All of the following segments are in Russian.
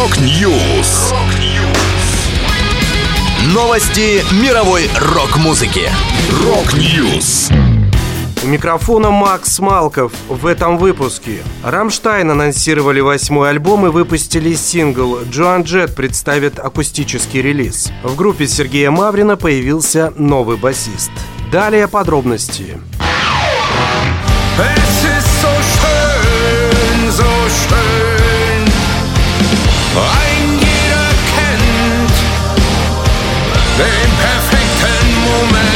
Rock News. Новости мировой рок-музыки. Rock News. У микрофона Макс Малков в этом выпуске. Рамштайн анонсировали восьмой альбом и выпустили сингл. Джоан Джет представит акустический релиз. В группе Сергея Маврина появился новый басист. Далее подробности. Es den perfekten Moment.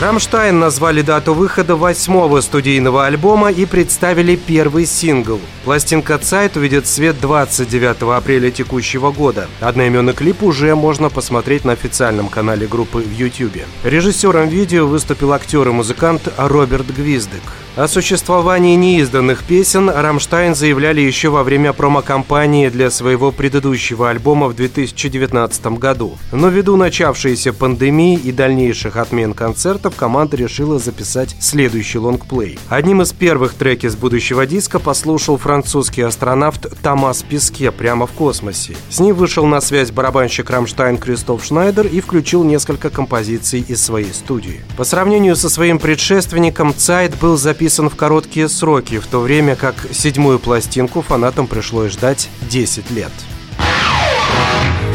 Rammstein назвали дату выхода восьмого студийного альбома и представили первый сингл. Пластинка «Zeit» увидит свет 29 апреля текущего года. Одноименный клип уже можно посмотреть на официальном канале группы в YouTube. Режиссером видео выступил актер и музыкант Роберт Гвиздек. О существовании неизданных песен Рамштайн заявляли еще во время промо-компании для своего предыдущего альбома в 2019 году. Но ввиду начавшейся пандемии и дальнейших отмен концертов, команда решила записать следующий лонгплей. Одним из первых треки с будущего диска послушал французский астронавт Томас Песке прямо в космосе. С ним вышел на связь барабанщик Рамштайн Кристоф Шнайдер и включил несколько композиций из своей студии. По сравнению со своим предшественником, Цайт был записан в короткие сроки, в то время как седьмую пластинку фанатам пришлось ждать 10 лет.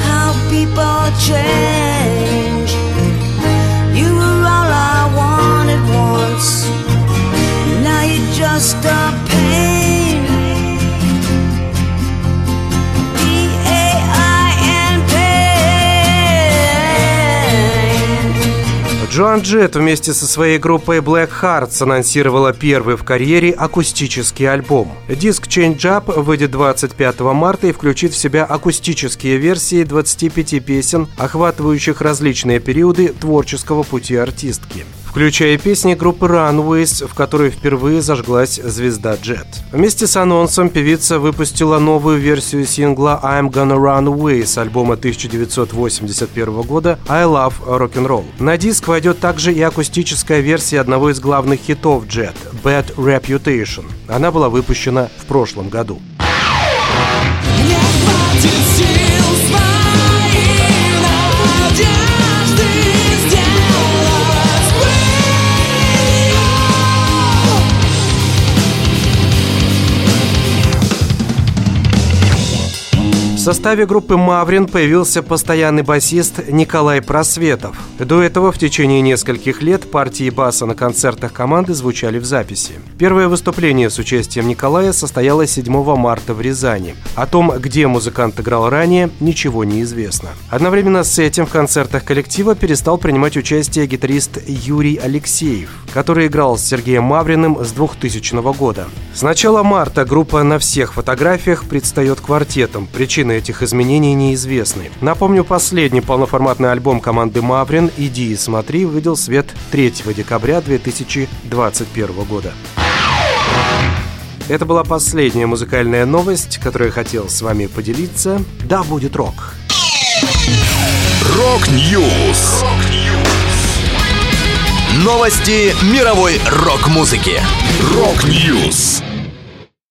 how people change. Джоан Джет вместе со своей группой Black Hearts анонсировала первый в карьере акустический альбом. Диск Change Up выйдет 25 марта и включит в себя акустические версии 25 песен, охватывающих различные периоды творческого пути артистки включая песни группы Runaways, в которой впервые зажглась звезда Джет. Вместе с анонсом певица выпустила новую версию сингла I'm Gonna Run Away с альбома 1981 года I Love Rock'n'Roll. На диск войдет также и акустическая версия одного из главных хитов Джет – Bad Reputation. Она была выпущена в прошлом году. Не составе группы «Маврин» появился постоянный басист Николай Просветов. До этого в течение нескольких лет партии баса на концертах команды звучали в записи. Первое выступление с участием Николая состоялось 7 марта в Рязани. О том, где музыкант играл ранее, ничего не известно. Одновременно с этим в концертах коллектива перестал принимать участие гитарист Юрий Алексеев, который играл с Сергеем Мавриным с 2000 года. С начала марта группа на всех фотографиях предстает квартетом. Причины этих изменений неизвестны. Напомню, последний полноформатный альбом команды Маврин «Иди и смотри» увидел свет 3 декабря 2021 года. Это была последняя музыкальная новость, которую я хотел с вами поделиться. Да, будет рок. Rock News. Новости мировой рок-музыки. Rock News.